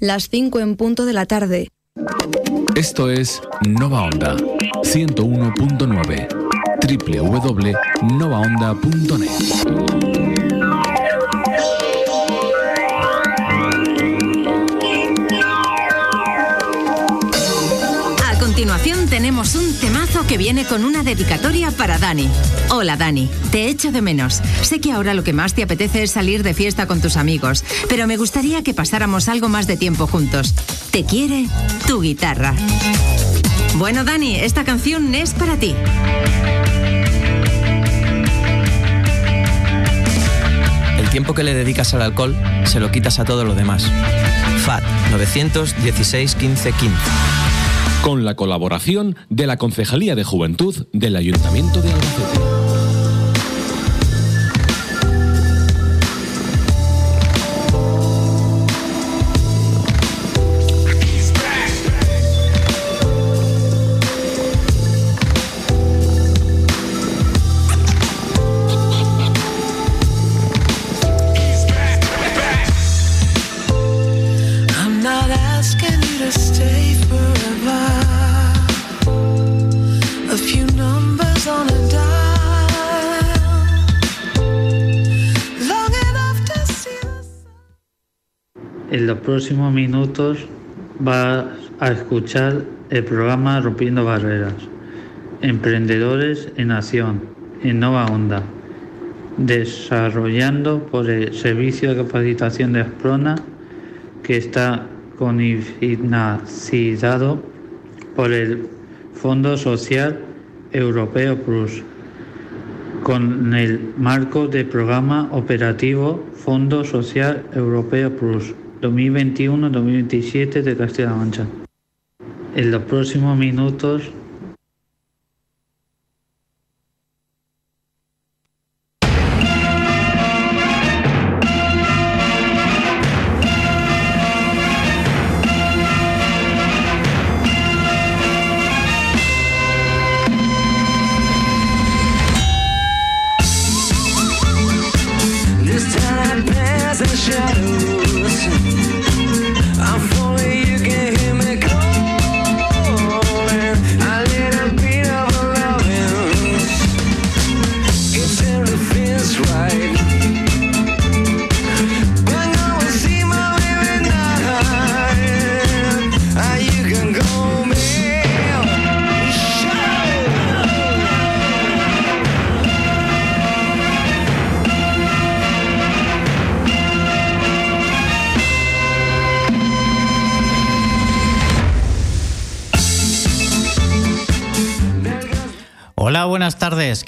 las 5 en punto de la tarde. Esto es Nova Onda 101.9 www.novaonda.net. que viene con una dedicatoria para Dani. Hola Dani, te echo de menos. Sé que ahora lo que más te apetece es salir de fiesta con tus amigos, pero me gustaría que pasáramos algo más de tiempo juntos. Te quiere tu guitarra. Bueno Dani, esta canción es para ti. El tiempo que le dedicas al alcohol se lo quitas a todo lo demás. FAT 916 15 15. Con la colaboración de la Concejalía de Juventud del Ayuntamiento de Albacete. Los próximos minutos vas a escuchar el programa Rompiendo Barreras. Emprendedores en Acción, en Nova Onda. Desarrollando por el Servicio de Capacitación de Asprona, que está financiado por el Fondo Social Europeo Plus, con el marco del programa operativo Fondo Social Europeo Plus 2021-2027 de Castilla-La Mancha. En los próximos minutos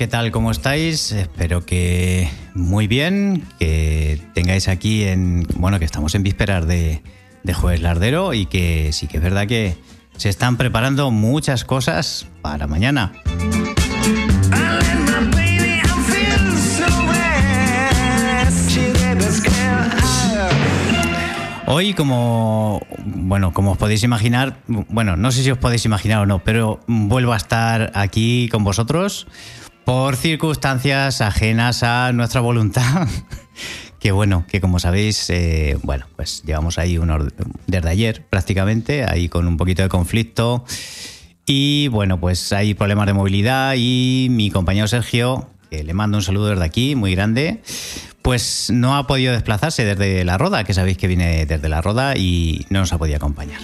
¿Qué tal? ¿Cómo estáis? Espero que muy bien, que tengáis aquí en, bueno, que estamos en vísperas de, de Jueves Lardero y que sí que es verdad que se están preparando muchas cosas para mañana. Hoy, como bueno, como os podéis imaginar, bueno, no sé si os podéis imaginar o no, pero vuelvo a estar aquí con vosotros por circunstancias ajenas a nuestra voluntad. que bueno, que como sabéis, eh, bueno, pues llevamos ahí unos, desde ayer prácticamente, ahí con un poquito de conflicto. Y bueno, pues hay problemas de movilidad y mi compañero Sergio, que le mando un saludo desde aquí, muy grande, pues no ha podido desplazarse desde la Roda, que sabéis que viene desde la Roda y no nos ha podido acompañar.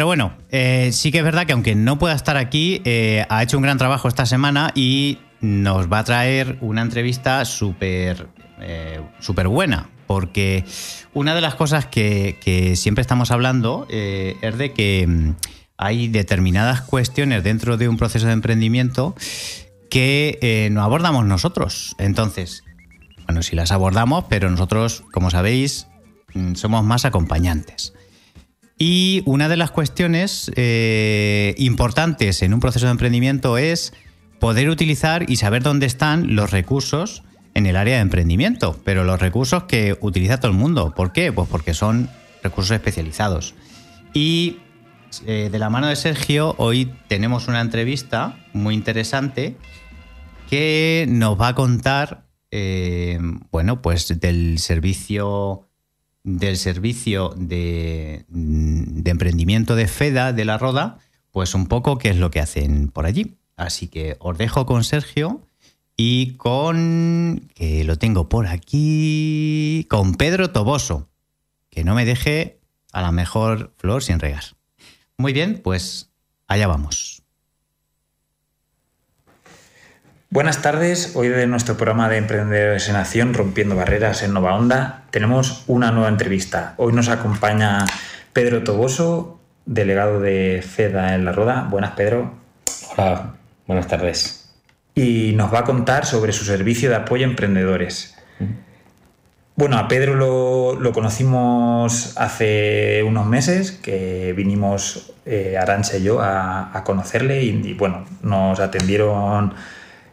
Pero bueno, eh, sí que es verdad que aunque no pueda estar aquí, eh, ha hecho un gran trabajo esta semana y nos va a traer una entrevista súper eh, súper buena. Porque una de las cosas que, que siempre estamos hablando es de que mm, hay determinadas cuestiones dentro de un proceso de emprendimiento que no abordamos nosotros. Entonces, bueno, sí las abordamos, pero nosotros, como sabéis, mm, somos más acompañantes. Y una de las cuestiones eh, importantes en un proceso de emprendimiento es poder utilizar y saber dónde están los recursos en el área de emprendimiento, pero los recursos que utiliza todo el mundo. ¿Por qué? Pues porque son recursos especializados. Y eh, de la mano de Sergio, hoy tenemos una entrevista muy interesante que nos va a contar eh, bueno, pues del servicio del servicio de, de emprendimiento de FEDA de la Roda, pues un poco qué es lo que hacen por allí. Así que os dejo con Sergio y con, que lo tengo por aquí, con Pedro Toboso, que no me deje a la mejor flor sin regas. Muy bien, pues allá vamos. Buenas tardes, hoy de nuestro programa de Emprendedores en Acción, Rompiendo Barreras en Nova Onda, tenemos una nueva entrevista. Hoy nos acompaña Pedro Toboso, delegado de FEDA en La Roda. Buenas, Pedro. Hola, buenas tardes. Y nos va a contar sobre su servicio de apoyo a emprendedores. Bueno, a Pedro lo, lo conocimos hace unos meses, que vinimos eh, Arancha y yo a, a conocerle y, y, bueno, nos atendieron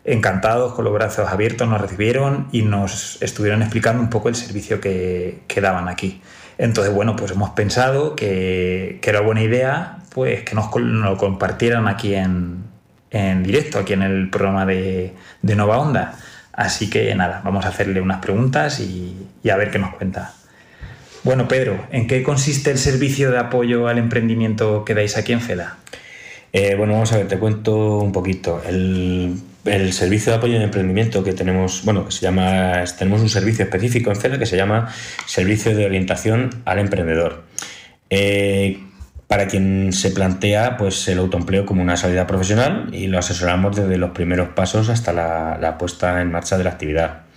encantados, con los brazos abiertos, nos recibieron y nos estuvieron explicando un poco el servicio que, daban aquí. Entonces, bueno, pues hemos pensado que, era buena idea pues que nos, lo compartieran aquí en, en, directo, aquí en el programa de, de Nova Onda. Así que nada, vamos a hacerle unas preguntas y, y, a ver qué nos cuenta. Bueno, Pedro, ¿en qué consiste el servicio de apoyo al emprendimiento que dais aquí en FEDA? Eh, bueno, vamos a ver, te cuento un poquito. El, el, servicio de apoyo al emprendimiento que tenemos, bueno, que se llama, tenemos un servicio específico en FEDA que se llama Servicio de Orientación al Emprendedor. Eh, para quien se plantea pues, el autoempleo como una salida profesional y lo asesoramos desde los primeros pasos hasta la, la puesta en marcha de la actividad.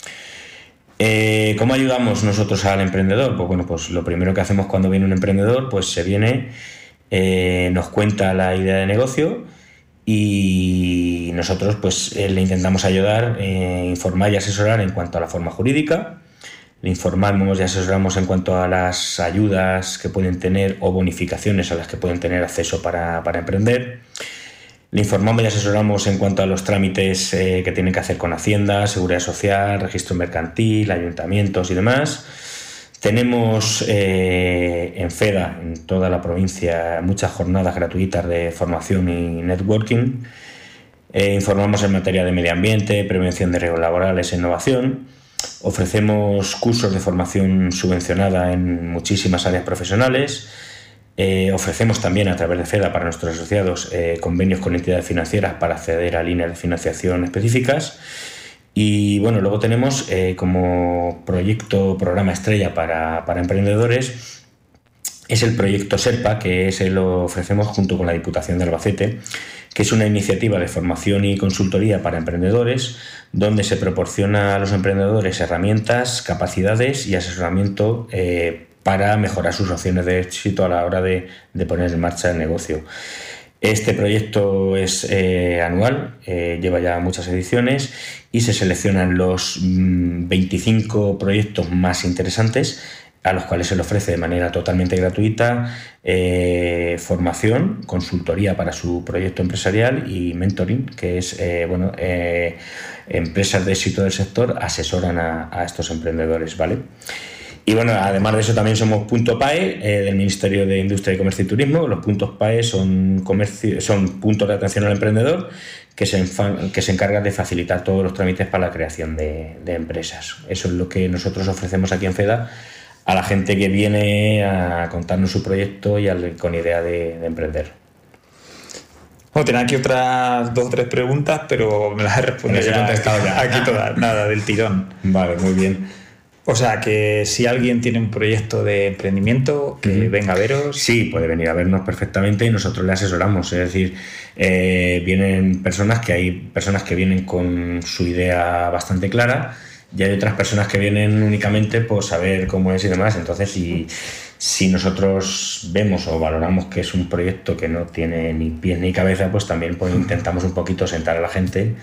Eh, ¿Cómo ayudamos nosotros al emprendedor? Pues bueno, pues lo primero que hacemos cuando viene un emprendedor, pues se viene, eh, nos cuenta la idea de negocio y nosotros pues eh, le intentamos ayudar, eh, informar y asesorar en cuanto a la forma jurídica, le informamos y asesoramos en cuanto a las ayudas que pueden tener o bonificaciones a las que pueden tener acceso para, para emprender. Le informamos y asesoramos en cuanto a los trámites eh, que tienen que hacer con Hacienda, Seguridad Social, Registro Mercantil, ayuntamientos y demás. Tenemos eh, en FEDA, en toda la provincia, muchas jornadas gratuitas de formación y networking. Eh, informamos en materia de medio ambiente, prevención de riesgos laborales e innovación. Ofrecemos cursos de formación subvencionada en muchísimas áreas profesionales. Eh, ofrecemos también a través de FEDA para nuestros asociados convenios con entidades financieras para acceder a líneas de financiación específicas. Y bueno, luego tenemos eh, como proyecto, programa estrella para, para, emprendedores, es el proyecto SERPA, que se lo ofrecemos junto con la Diputación de Albacete, que es una iniciativa de formación y consultoría para emprendedores, donde se proporciona a los emprendedores herramientas, capacidades y asesoramiento eh, para mejorar sus opciones de éxito a la hora de, de poner en marcha el negocio. Este proyecto es eh, anual, eh, lleva ya muchas ediciones y se seleccionan los mmm, 25 proyectos más interesantes a los cuales se le ofrece de manera totalmente gratuita eh, formación, consultoría para su proyecto empresarial y mentoring, que es, bueno, empresas de éxito del sector asesoran a, a estos emprendedores, ¿vale? Y bueno, además de eso también somos Punto PAE eh, del Ministerio de Industria, y Comercio y Turismo. Los puntos PAE son, comercio, son puntos de atención al emprendedor que se, que se encargan de facilitar todos los trámites para la creación de, de empresas. Eso es lo que nosotros ofrecemos aquí en FEDA a la gente que viene a contarnos su proyecto y al, con idea de, de emprender. Bueno, tenía aquí otras dos o tres preguntas, pero me las he respondido ya. Aquí todas, nada, del tirón. Vale, muy bien. O sea, que si alguien tiene un proyecto de emprendimiento, que venga a veros. Sí, puede venir a vernos perfectamente y nosotros le asesoramos. Es decir, eh, vienen personas que hay personas que vienen con su idea bastante clara y hay otras personas que vienen únicamente por saber cómo es y demás. Entonces, si, si nosotros vemos o valoramos que es un proyecto que no tiene ni pies ni cabeza, pues también pues, intentamos un poquito sentar a la gente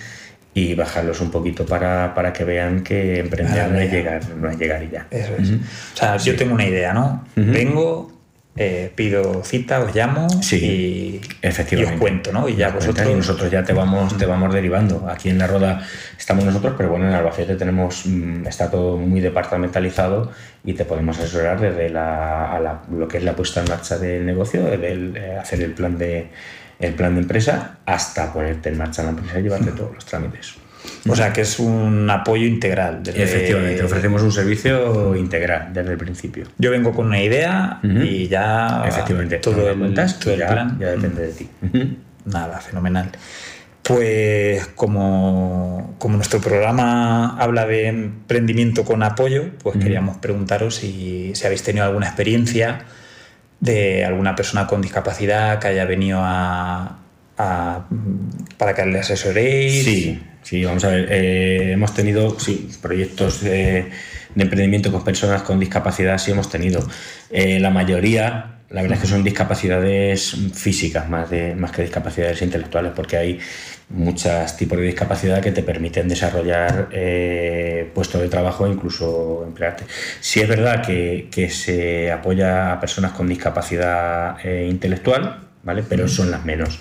y bajarlos un poquito para, para que vean que emprender no, es llegar, no es llegar y ya. Eso es. Uh -huh. O sea, sí. yo tengo una idea, ¿no? Uh -huh. Vengo, eh, pido cita, os llamo sí, y, efectivamente. y os cuento, ¿no? Y ya vosotros... Y nosotros ya te vamos, te vamos derivando. Aquí en La Roda estamos nosotros, pero bueno, en Albacete tenemos, mm, está todo muy departamentalizado y te podemos asesorar desde la, a la, lo que es la puesta en marcha del negocio, desde el, eh, hacer el plan de el plan de empresa hasta ponerte en marcha la empresa y llevarte todos los trámites. O sea que es un apoyo integral. desde- Efectivamente, ofrecemos un servicio integral desde el principio. Yo vengo con una idea Ujú. y ya Efectivamente, todo el, cuentas todo y el ya, plan. ya depende de ti. Nada, fenomenal. Pues como, como nuestro programa habla de emprendimiento con apoyo, pues queríamos preguntaros si, si habéis tenido alguna experiencia de alguna persona con discapacidad que haya venido a, para que le asesoréis. Sí, sí, vamos a ver. eh, hemos tenido sí, proyectos de, de emprendimiento con personas con discapacidad, sí hemos tenido. Eh, la mayoría, la verdad es que son discapacidades físicas más, de, más que discapacidades intelectuales, porque hay muchos tipos de discapacidad que te permiten desarrollar eh, puestos de trabajo e incluso emplearte. Sí es verdad que, que se apoya a personas con discapacidad eh, intelectual, ¿vale? Pero son las menos.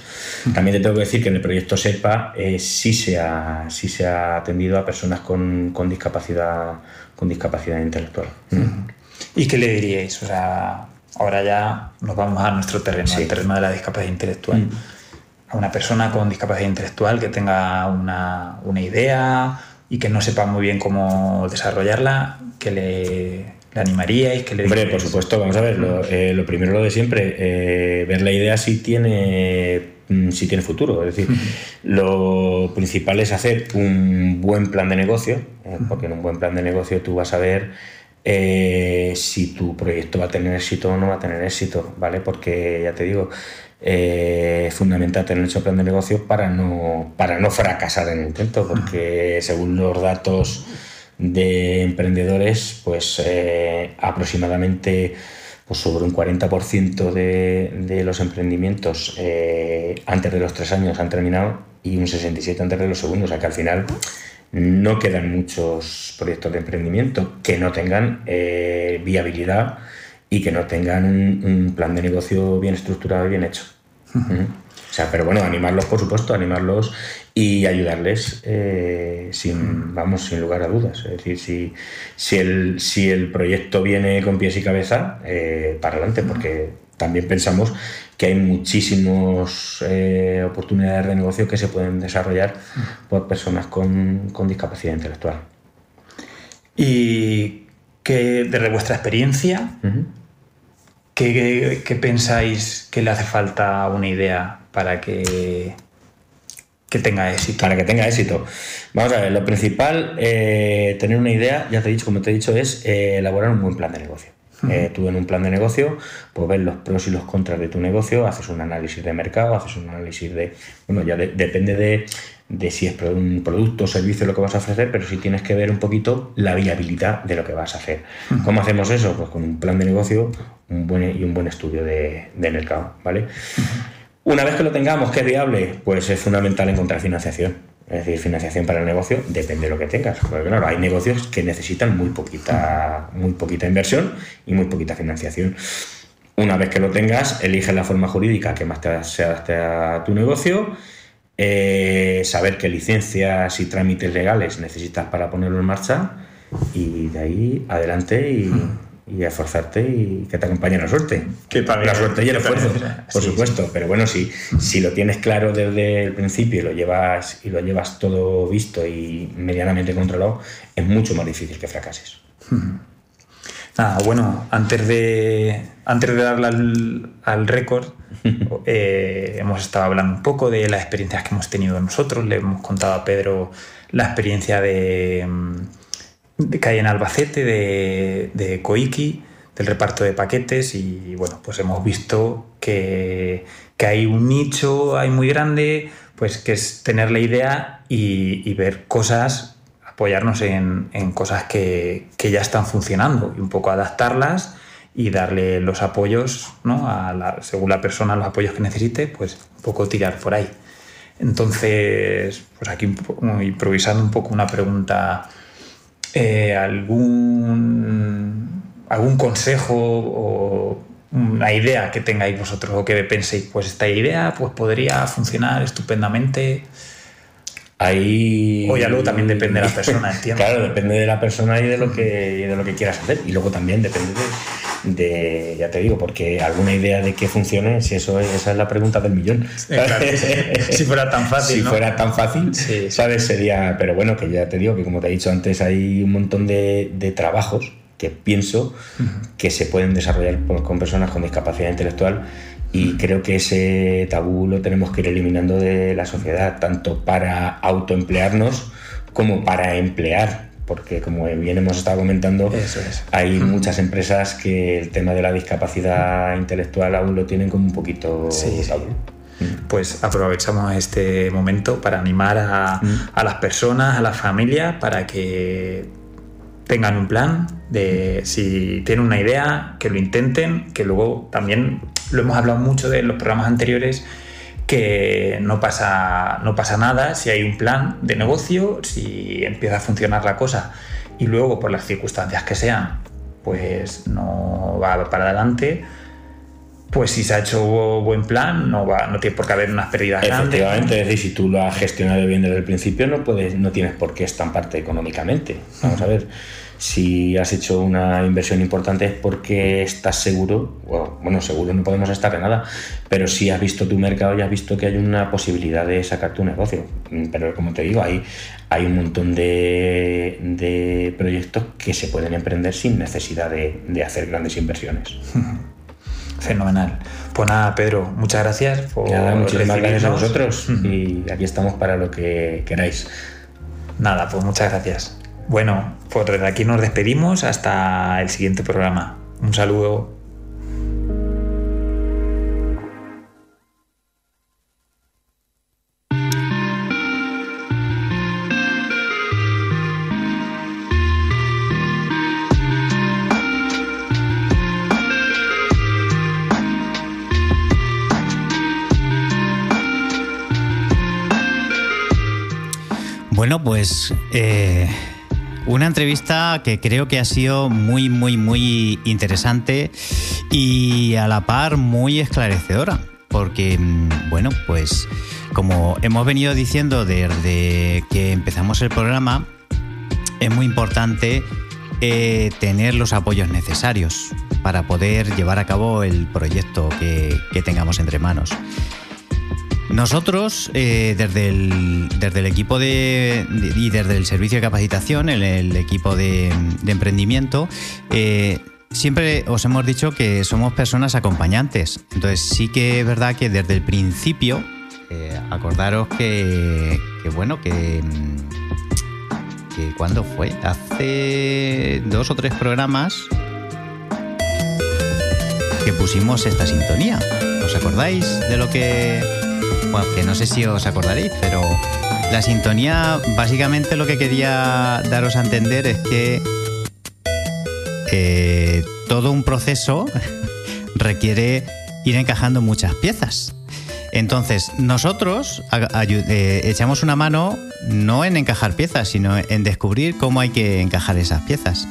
También te tengo que decir que en el proyecto SEPA eh, sí, se ha, sí se ha atendido a personas con, con discapacidad, con discapacidad intelectual. ¿Y qué le diríais? O sea, ahora ya nos vamos a nuestro terreno, Sí. al terreno de la discapacidad intelectual. Mm. A una persona con discapacidad intelectual que tenga una, una idea y que no sepa muy bien cómo desarrollarla, ¿qué le, le animaríais? ¿Qué le Hombre, por supuesto, vamos a ver, lo, eh, lo primero lo de siempre, eh, ver la idea si tiene, mm, si tiene futuro. Es decir, lo principal es hacer un buen plan de negocio, eh, porque en un buen plan de negocio tú vas a ver eh, si tu proyecto va a tener éxito o no va a tener éxito, ¿vale? Porque ya te digo, eh, fundamental tener ese plan de negocio para no, para no fracasar en el intento, porque según los datos de emprendedores, pues eh, aproximadamente pues sobre un 40% de, de los emprendimientos eh, antes de los tres años han terminado y un 67% antes de los segundos. O sea que al final no quedan muchos proyectos de emprendimiento que no tengan eh, viabilidad y que no tengan un, un plan de negocio bien estructurado y bien hecho. O sea, pero bueno, animarlos, por supuesto, animarlos y ayudarles eh, sin, vamos, sin lugar a dudas. Es decir, si, si, el, si el proyecto viene con pies y cabeza, eh, para adelante, porque también pensamos que hay muchísimas oportunidades de negocio que se pueden desarrollar por personas con, con discapacidad intelectual. ¿Y qué, desde vuestra experiencia, Ujú. ¿qué, qué- qué pensáis que le hace falta a una idea para que, que tenga éxito? Para que tenga éxito. Vamos a ver, lo principal, eh, tener una idea, ya te he dicho, como te he dicho, es eh, elaborar un buen plan de negocio. Eh, tú en un plan de negocio, pues ves los pros y los contras de tu negocio, haces un análisis de mercado, haces un análisis de, bueno, ya de- depende de, de si es un producto o servicio lo que vas a ofrecer, pero sí tienes que ver un poquito la viabilidad de lo que vas a hacer. ¿Cómo hacemos eso? Pues con un plan de negocio un buen, y un buen estudio de, de mercado, ¿vale? Una vez que lo tengamos, que es viable, pues es fundamental encontrar financiación. Es decir, financiación para el negocio depende de lo que tengas. Porque claro, hay negocios que necesitan muy poquita, muy poquita inversión y muy poquita financiación. Una vez que lo tengas, eliges la forma jurídica que más te se adapte a tu negocio, eh, saber qué licencias y trámites legales necesitas para ponerlo en marcha y de ahí adelante y, y esforzarte y que te acompañe la suerte. Que también- la suerte y el esfuerzo, por sí, supuesto. Pero bueno, si, si lo tienes claro desde el principio y lo llevas y lo llevas todo visto y medianamente controlado, es mucho más difícil que fracases. Nada, bueno, antes de, antes de darle al, al récord, eh, hemos estado hablando un poco de las experiencias que hemos tenido nosotros. Le hemos contado a Pedro la experiencia de, mm, de que hay en Albacete, de, de Koiki, del reparto de paquetes. Y bueno, pues hemos visto que, que hay un nicho ahí muy grande, pues que es tener la idea y, y ver cosas apoyarnos en, en cosas que, que ya están funcionando y un poco adaptarlas y darle los apoyos, ¿no? A la- según la persona, los apoyos que necesite, pues un poco tirar por ahí. Entonces, pues aquí improvisando un poco una pregunta, eh, ¿algún, ¿algún consejo o una idea que tengáis vosotros o que penséis, pues esta idea pues podría funcionar estupendamente? Ahí... O ya luego también depende de la persona, entiendo. claro, depende de la persona y de lo que, de lo que quieras hacer. Y luego también depende de, ya te digo, porque alguna idea de que funcione, si eso es, esa es la pregunta del millón. Claro, si fuera tan fácil, Si ¿no? fuera tan fácil, Sí. ¿sabes? Sería, pero bueno, que ya te digo que como te he dicho antes, hay un montón de, de trabajos que pienso que se pueden desarrollar por- con personas con discapacidad intelectual y creo que ese tabú lo tenemos que ir eliminando de la sociedad, tanto para autoemplearnos como para emplear, porque como bien hemos estado comentando, Eso es. hay muchas empresas que el tema de la discapacidad intelectual aún lo tienen como un poquito Sí, sí. tabú. Pues aprovechamos este momento para animar a, a las personas, a las familias, para que tengan un plan de si tienen una idea, que lo intenten, que luego también lo hemos hablado mucho de los programas anteriores, que no pasa, no pasa nada si hay un plan de negocio, si empieza a funcionar la cosa y luego por las circunstancias que sean, pues no va para adelante, pues si se ha hecho buen plan, no, va, no tiene por qué haber unas pérdidas grandes. Efectivamente, es decir, si tú lo has gestionado bien desde el principio, no puedes, no tienes por qué estamparte económicamente. Vamos a ver, si has hecho una inversión importante es porque estás seguro, o, bueno, seguro no podemos estar de nada, pero si has visto tu mercado y has visto que hay una posibilidad de sacar tu negocio. Mm, Pero como te digo, hay, hay un montón de, de proyectos que se pueden emprender sin necesidad de, de hacer grandes inversiones. Fenomenal. Pues nada, Pedro, muchas gracias por Nada, muchísimas gracias a vosotros y aquí estamos para lo que queráis. Nada, pues muchas gracias. Bueno, pues desde aquí nos despedimos hasta el siguiente programa. Un saludo. Bueno, pues eh, una entrevista que creo que ha sido muy, muy, muy interesante y a la par muy esclarecedora. Porque, mm, bueno, pues como hemos venido diciendo desde que empezamos el programa, es muy importante eh, tener los apoyos necesarios para poder llevar a cabo el proyecto que, que tengamos entre manos. Nosotros, eh, desde, el, desde el equipo de, y desde el servicio de capacitación, el, equipo de, emprendimiento, eh, siempre os hemos dicho que somos personas acompañantes. Entonces sí que es verdad que desde el principio, eh, acordaros que, que bueno, que, que cuando fue, hace dos o tres programas que pusimos esta sintonía. ¿Os acordáis de lo que... Que no sé si os acordaréis, pero la sintonía básicamente lo que quería daros a entender es que eh, todo un proceso requiere ir encajando muchas piezas. Entonces, nosotros eh, echamos una mano no en encajar piezas, sino en descubrir cómo hay que encajar esas piezas.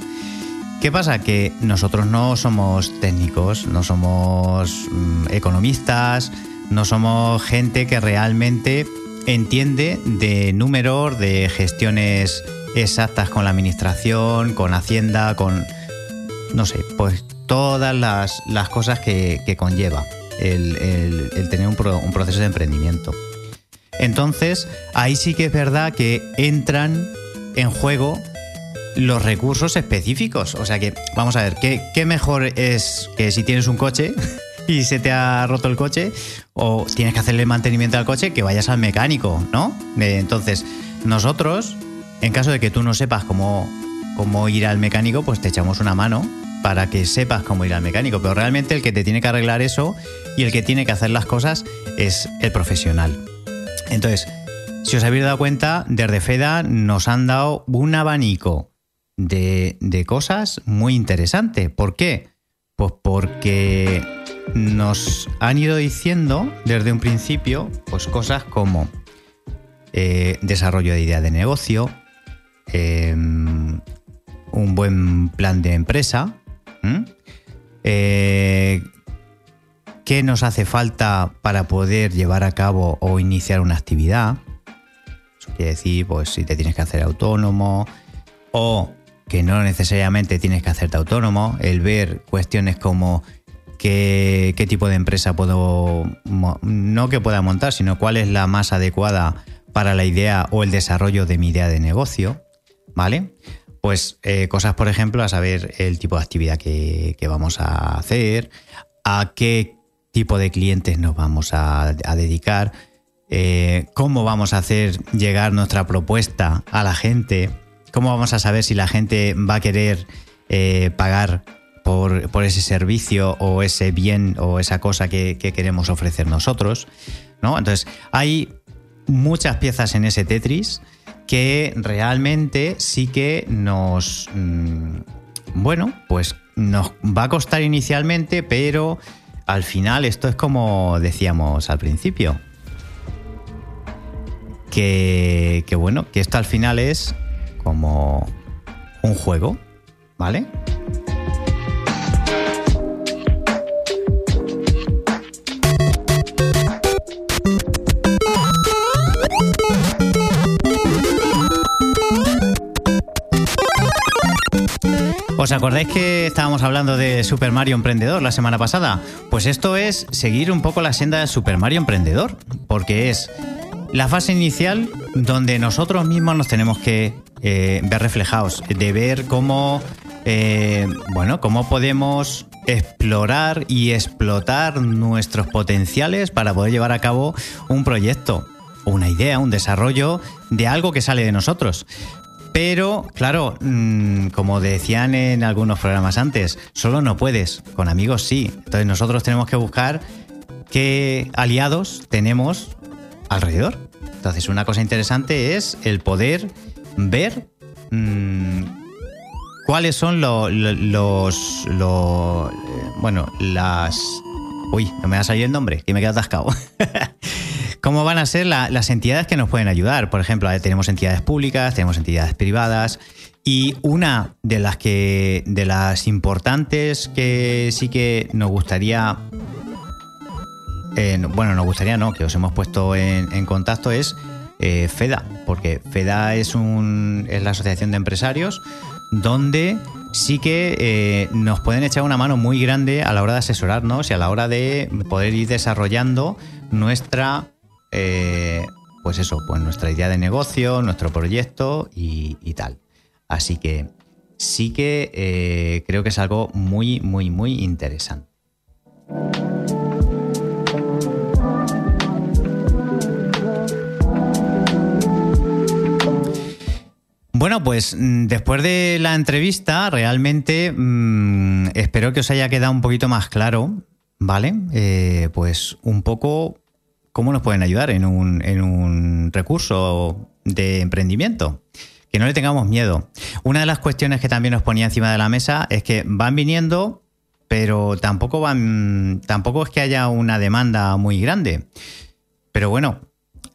¿Qué pasa? Que nosotros no somos técnicos, no somos mm, economistas, no somos gente que realmente entiende de números, de gestiones exactas con la administración, con Hacienda, con, no sé, pues todas las, las cosas que, conlleva el, el- el tener un, pro- un proceso de emprendimiento. Entonces, ahí sí que es verdad que entran en juego los recursos específicos. O sea que, vamos a ver, ¿qué, qué mejor es que si tienes un coche y se te ha roto el coche o tienes que hacerle mantenimiento al coche, que vayas al mecánico, ¿no? Eh, Entonces, nosotros, en caso de que tú no sepas cómo, cómo ir al mecánico, pues te echamos una mano para que sepas cómo ir al mecánico. Pero realmente el que te tiene que arreglar eso y el que tiene que hacer las cosas es el profesional. Entonces, si os habéis dado cuenta, desde FEDA nos han dado un abanico de, de cosas muy interesante. ¿Por qué? Pues porque nos han ido diciendo desde un principio pues cosas como eh, desarrollo de idea de negocio, eh, un buen plan de empresa. Eh, qué nos hace falta para poder llevar a cabo o iniciar una actividad. Eso quiere decir, pues si te tienes que hacer autónomo o que no necesariamente tienes que hacerte autónomo, el ver cuestiones como qué, tipo de empresa puedo, no que pueda montar, sino cuál es la más adecuada para la idea o el desarrollo de mi idea de negocio, ¿vale? Pues eh, cosas, por ejemplo, a saber el tipo de actividad que, vamos a hacer, a qué tipo de clientes nos vamos a, a dedicar, eh, cómo vamos a hacer llegar nuestra propuesta a la gente, cómo vamos a saber si la gente va a querer eh, pagar por, ese servicio o ese bien o esa cosa que, que queremos ofrecer nosotros. ¿no? Entonces, hay muchas piezas en ese Tetris que realmente sí que nos... mm, bueno, pues nos va a costar inicialmente, pero al final esto es como decíamos al principio. Que, que bueno, que esto al final es como un juego, ¿vale? ¿Os acordáis que estábamos hablando de Super Mario Emprendedor la semana pasada? Pues esto es seguir un poco la senda de Super Mario Emprendedor, porque es la fase inicial donde nosotros mismos nos tenemos que eh, ver reflejados, de ver cómo, eh, bueno, cómo podemos explorar y explotar nuestros potenciales para poder llevar a cabo un proyecto, una idea, un desarrollo de algo que sale de nosotros. Pero, claro, mm, como decían en algunos programas antes, solo no puedes, con amigos sí. Entonces nosotros tenemos que buscar qué aliados tenemos alrededor. Entonces una cosa interesante es el poder ver mm, cuáles son lo- lo- los, lo- eh, bueno, las... Uy, no me va a salir el nombre, que me quedo atascado. ¿Cómo van a ser la- las entidades que nos pueden ayudar? Por ejemplo, eh, tenemos entidades públicas, tenemos entidades privadas y una de las que de las importantes que sí que nos gustaría eh, no- bueno, nos gustaría no, que os hemos puesto en, en contacto es eh, FEDA, porque FEDA es, un, es la Asociación de Empresarios donde sí que eh, nos pueden echar una mano muy grande a la hora de asesorarnos y a la hora de poder ir desarrollando nuestra, eh, pues eso, pues nuestra idea de negocio, nuestro proyecto y, tal. Así que sí que eh, creo que es algo muy, muy, muy interesante. Bueno, pues mm, después de la entrevista, realmente mm, espero que os haya quedado un poquito más claro, ¿vale? Eh, pues un poco cómo nos pueden ayudar en un, en un recurso de emprendimiento. Que no le tengamos miedo. Una de las cuestiones que también nos ponía encima de la mesa es que van viniendo, pero tampoco van. tampoco es que haya una demanda muy grande. Pero bueno,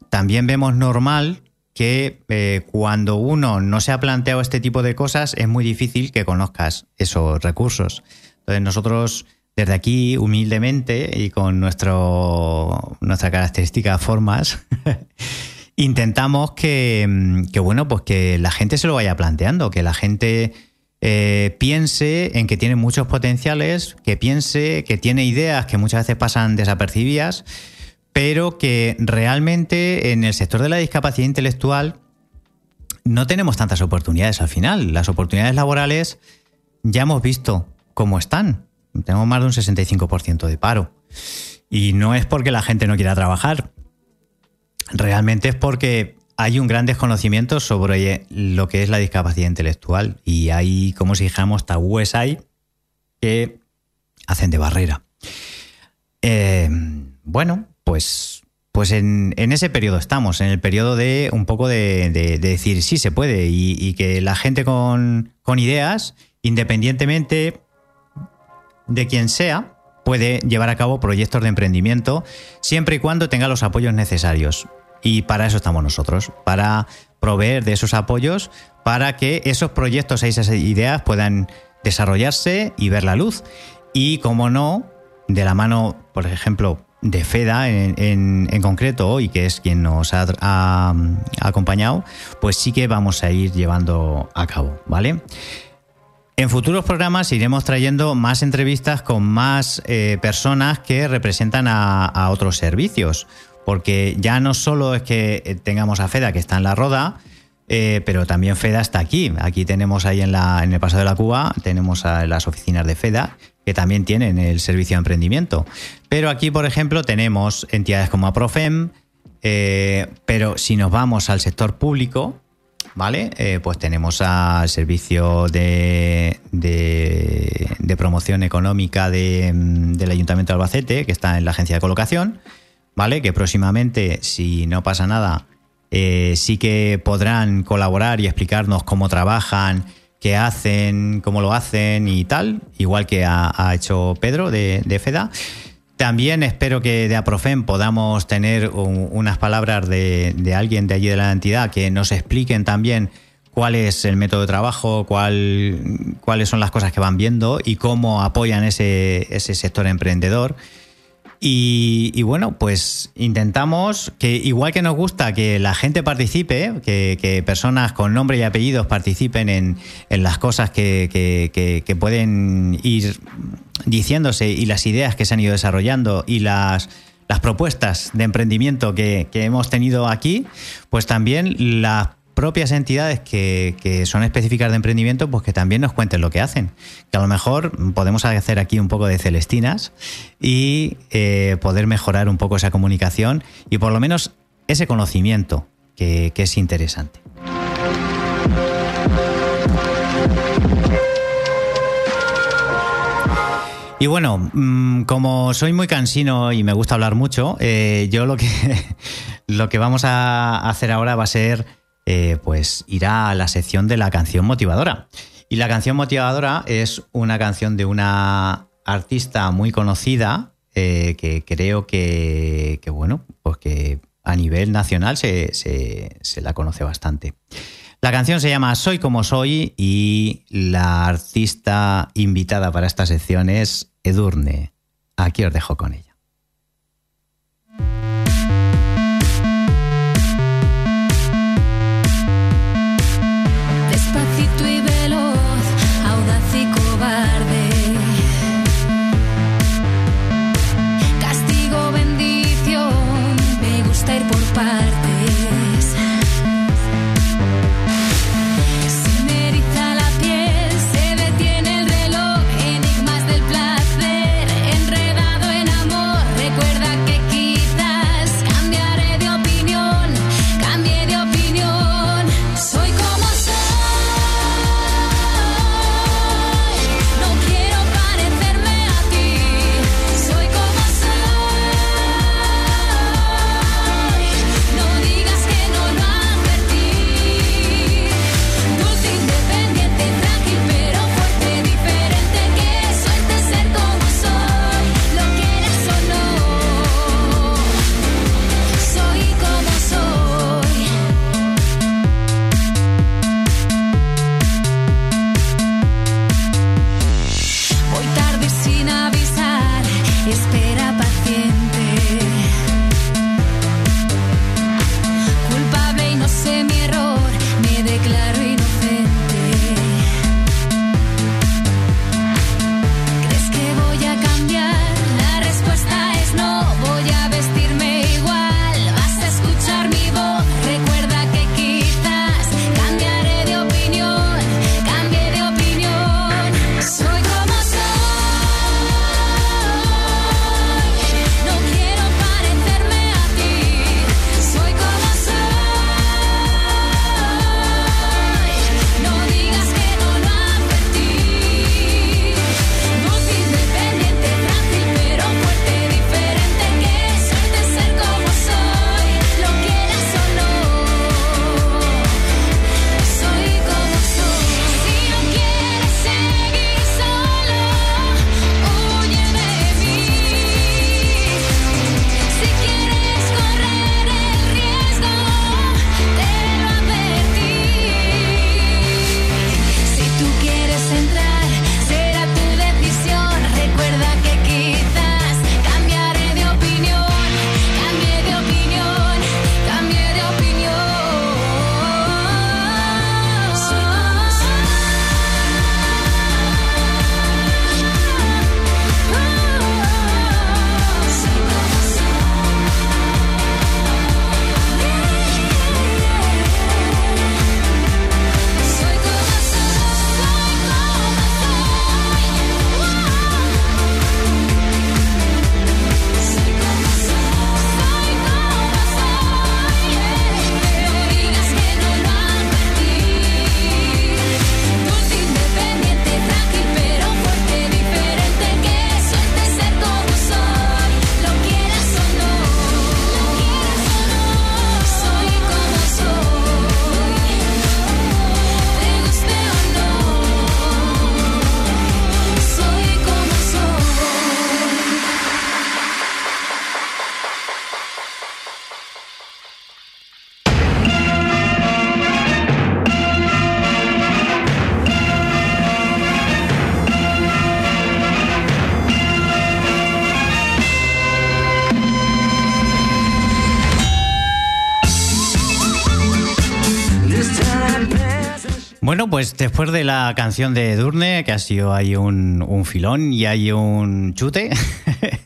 también vemos normal que eh, cuando uno no se ha planteado este tipo de cosas es muy difícil que conozcas esos recursos. Entonces nosotros desde aquí, humildemente y con nuestro, nuestra característica formas, intentamos que, mm, que, bueno, pues que la gente se lo vaya planteando, que la gente eh, piense en que tiene muchos potenciales, que piense que tiene ideas que muchas veces pasan desapercibidas, pero que realmente en el sector de la discapacidad intelectual no tenemos tantas oportunidades al final. Las oportunidades laborales ya hemos visto cómo están. Tenemos más de un 65% de paro. Y no es porque la gente no quiera trabajar. Realmente es porque hay un gran desconocimiento sobre lo que es la discapacidad intelectual. Y hay, como si dijéramos, tabúes hay que hacen de barrera. Eh, bueno, pues, pues en, en, ese periodo estamos, en el periodo de un poco de, de, de decir sí se puede y, y que la gente con, con, ideas, independientemente de quien sea, puede llevar a cabo proyectos de emprendimiento siempre y cuando tenga los apoyos necesarios. Y para eso estamos nosotros, para proveer de esos apoyos para que esos proyectos, esas ideas puedan desarrollarse y ver la luz. Y como no, de la mano, por ejemplo, de FEDA en, concreto hoy, que es quien nos ha- ha acompañado, pues sí que vamos a ir llevando a cabo, ¿vale? En futuros programas iremos trayendo más entrevistas con más eh, personas que representan a, otros servicios, porque ya no solo es que eh, tengamos a FEDA que está en la roda, eh, pero también FEDA está aquí. Aquí tenemos ahí en, el Paso de la Cuba, tenemos a las oficinas de FEDA que también tienen el servicio de emprendimiento. Pero aquí, por ejemplo, tenemos entidades como APROFEM, pero si nos vamos al sector público, ¿vale? Eh, pues tenemos al servicio de, de- promoción económica de, mm, del Ayuntamiento de Albacete, que está en la agencia de colocación, ¿vale? Que próximamente, si no pasa nada, eh, sí que podrán colaborar y explicarnos cómo trabajan, qué hacen, cómo lo hacen y tal, igual que ha, hecho Pedro de FEDA. También espero que de Aprofen podamos tener un- unas palabras de, alguien de allí de la entidad que nos expliquen también cuál es el método de trabajo, cuál, cuáles son las cosas que van viendo y cómo apoyan ese sector emprendedor. Y, bueno, pues intentamos que, igual que nos gusta que la gente participe, que, que personas con nombre y apellidos participen en, en las cosas que, que- que- pueden ir diciéndose y las ideas que se han ido desarrollando y las, las propuestas de emprendimiento que, que hemos tenido aquí, pues también las propias entidades que, que son específicas de emprendimiento, pues que también nos cuenten lo que hacen. Que a lo mejor podemos hacer aquí un poco de celestinas y eh, poder mejorar un poco esa comunicación y por lo menos ese conocimiento que, que es interesante. Y bueno, mm, como soy muy cansino y me gusta hablar mucho, eh, yo lo que, lo que vamos a hacer ahora va a ser, eh, pues, ir a la sección de la canción motivadora. Y la canción motivadora es una canción de una artista muy conocida eh, que creo que, que, bueno, pues que a nivel nacional se, se- se la conoce bastante. La canción se llama Soy como soy y la artista invitada para esta sección es Edurne. Aquí os dejo con ella. Pues después de la canción de Durne, que ha sido ahí un, un filón y hay un chute,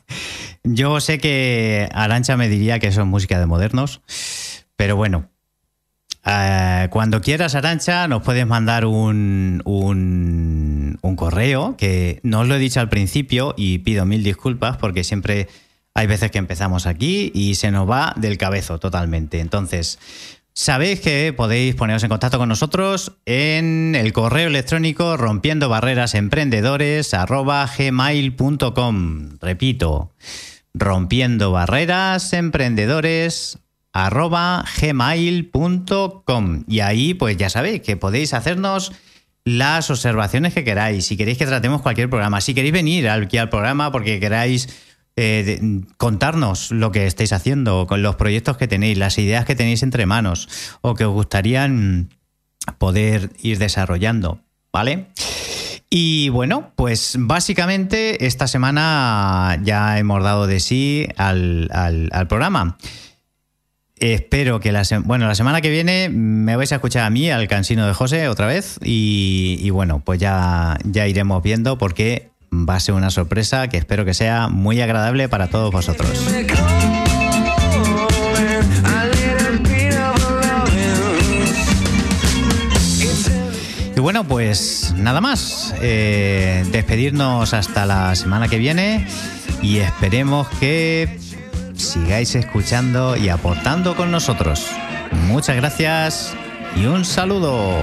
yo sé que Arancha me diría que es música de modernos, pero bueno, eh, cuando quieras, Arancha, nos puedes mandar un, un, un correo, que no os lo he dicho al principio y pido mil disculpas porque siempre hay veces que empezamos aquí y se nos va del cabezo totalmente. Entonces, sabéis que podéis poneros en contacto con nosotros en el correo electrónico rompiendo barreras emprendedores gmail.com. Repito, rompiendo barreras emprendedores gmail.com y ahí pues ya sabéis que podéis hacernos las observaciones que queráis, si queréis que tratemos cualquier programa, si queréis venir aquí al programa porque queráis eh, de- contarnos lo que estáis haciendo, con los proyectos que tenéis, las ideas que tenéis entre manos o que os gustarían poder ir desarrollando, ¿vale? Y bueno, pues básicamente esta semana ya hemos dado de sí al, al- programa. Espero que la, bueno, la semana que viene me vais a escuchar a mí, al cansino de José, otra vez. Y, y bueno, pues ya, ya iremos viendo porque va a ser una sorpresa que espero que sea muy agradable para todos vosotros. Y bueno, pues nada más. Eh, despedirnos hasta la semana que viene y esperemos que sigáis escuchando y aportando con nosotros. Muchas gracias y un saludo.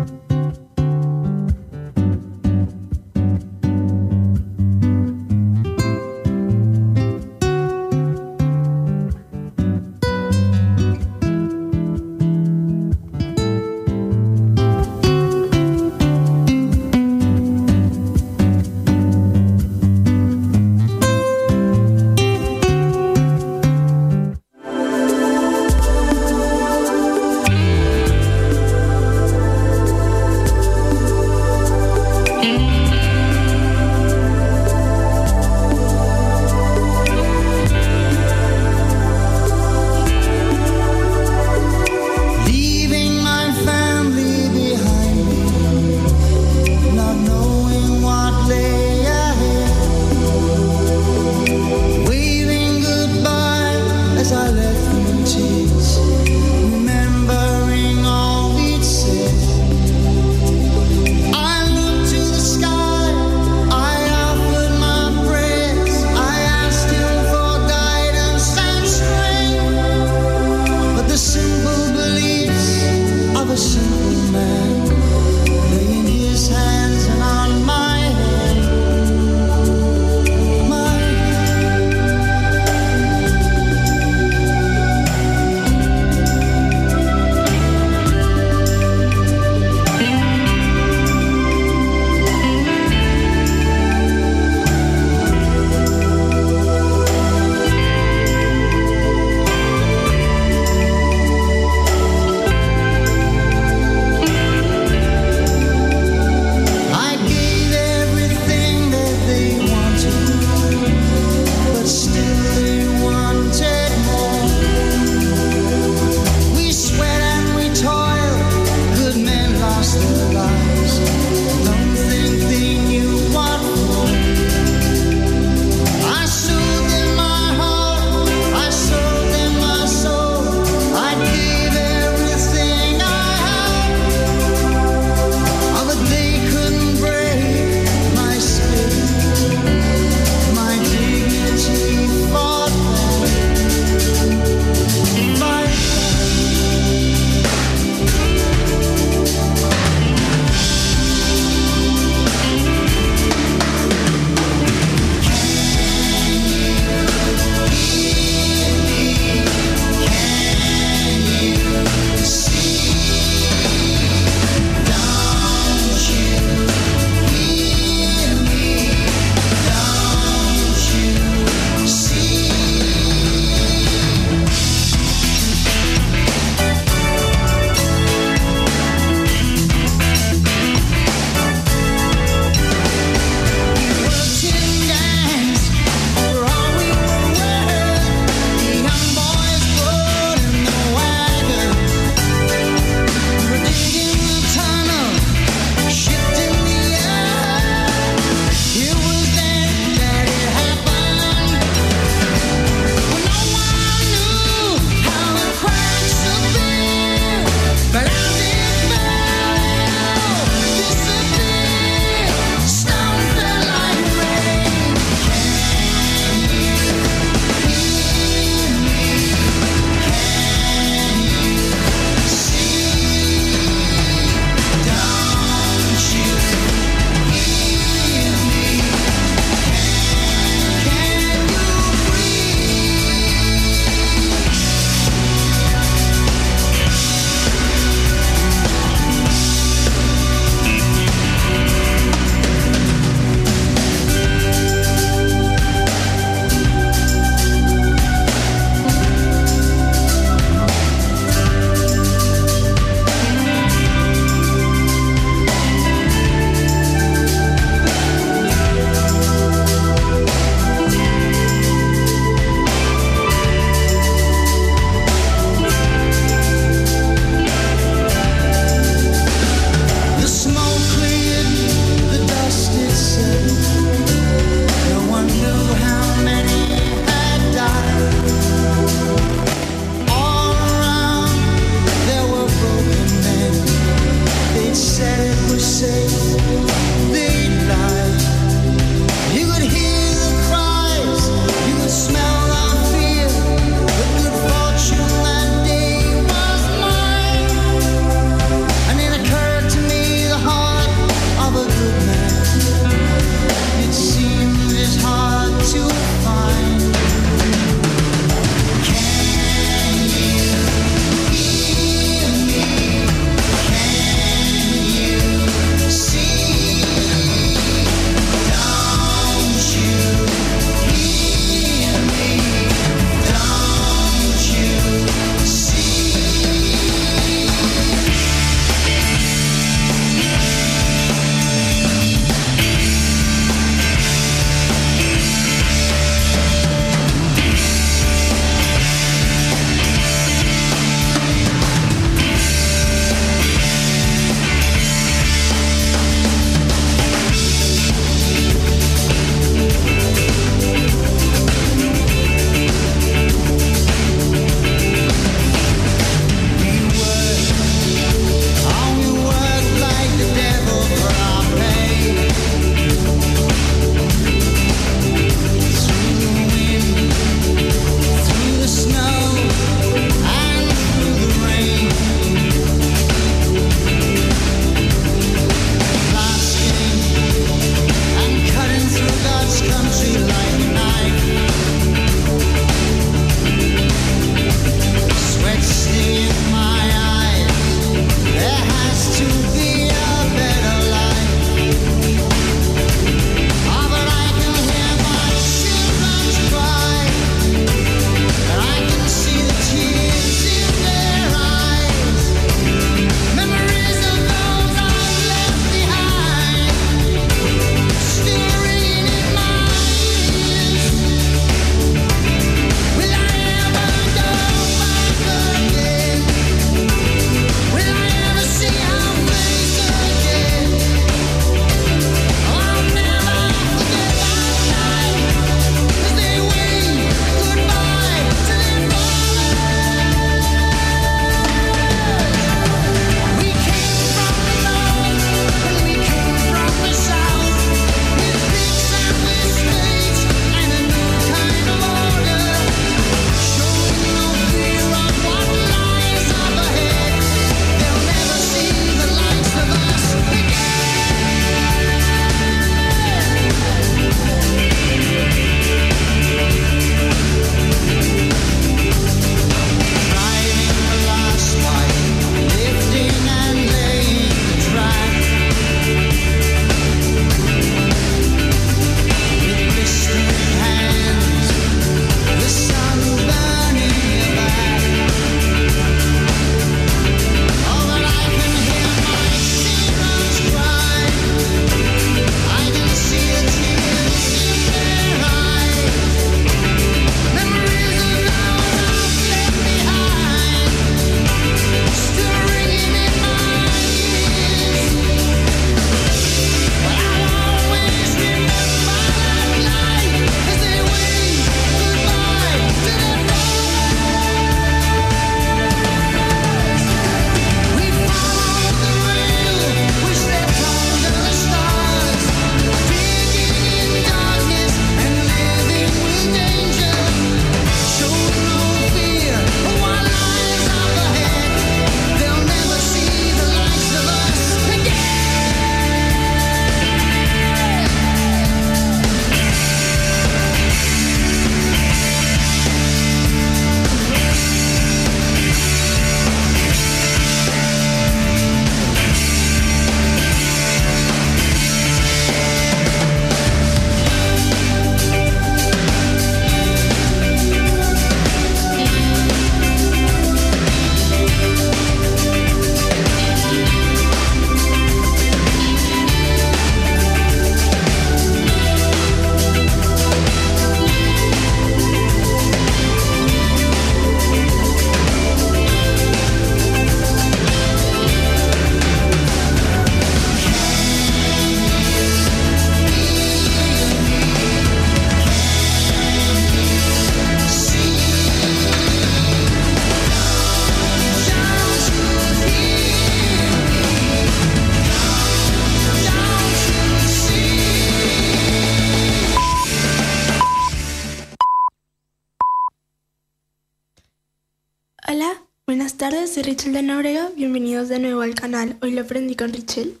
Aprendí con Richel.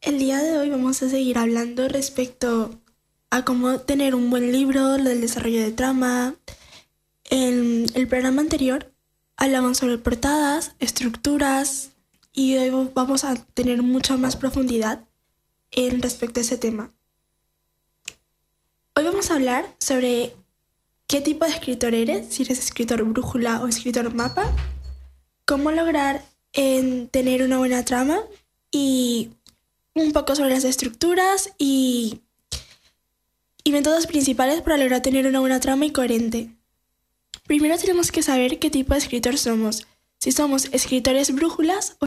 El día de hoy vamos a seguir hablando respecto a cómo tener un buen libro, lo del desarrollo de trama. En el programa anterior hablamos sobre portadas, estructuras y hoy vamos a tener mucha más profundidad en respecto a ese tema. Hoy vamos a hablar sobre qué tipo de escritor eres, si eres escritor brújula o escritor mapa, cómo lograr en tener una buena trama y un poco sobre las estructuras y, y métodos principales para lograr tener una buena trama y coherente. Primero tenemos que saber qué tipo de escritor somos, si somos escritores brújulas o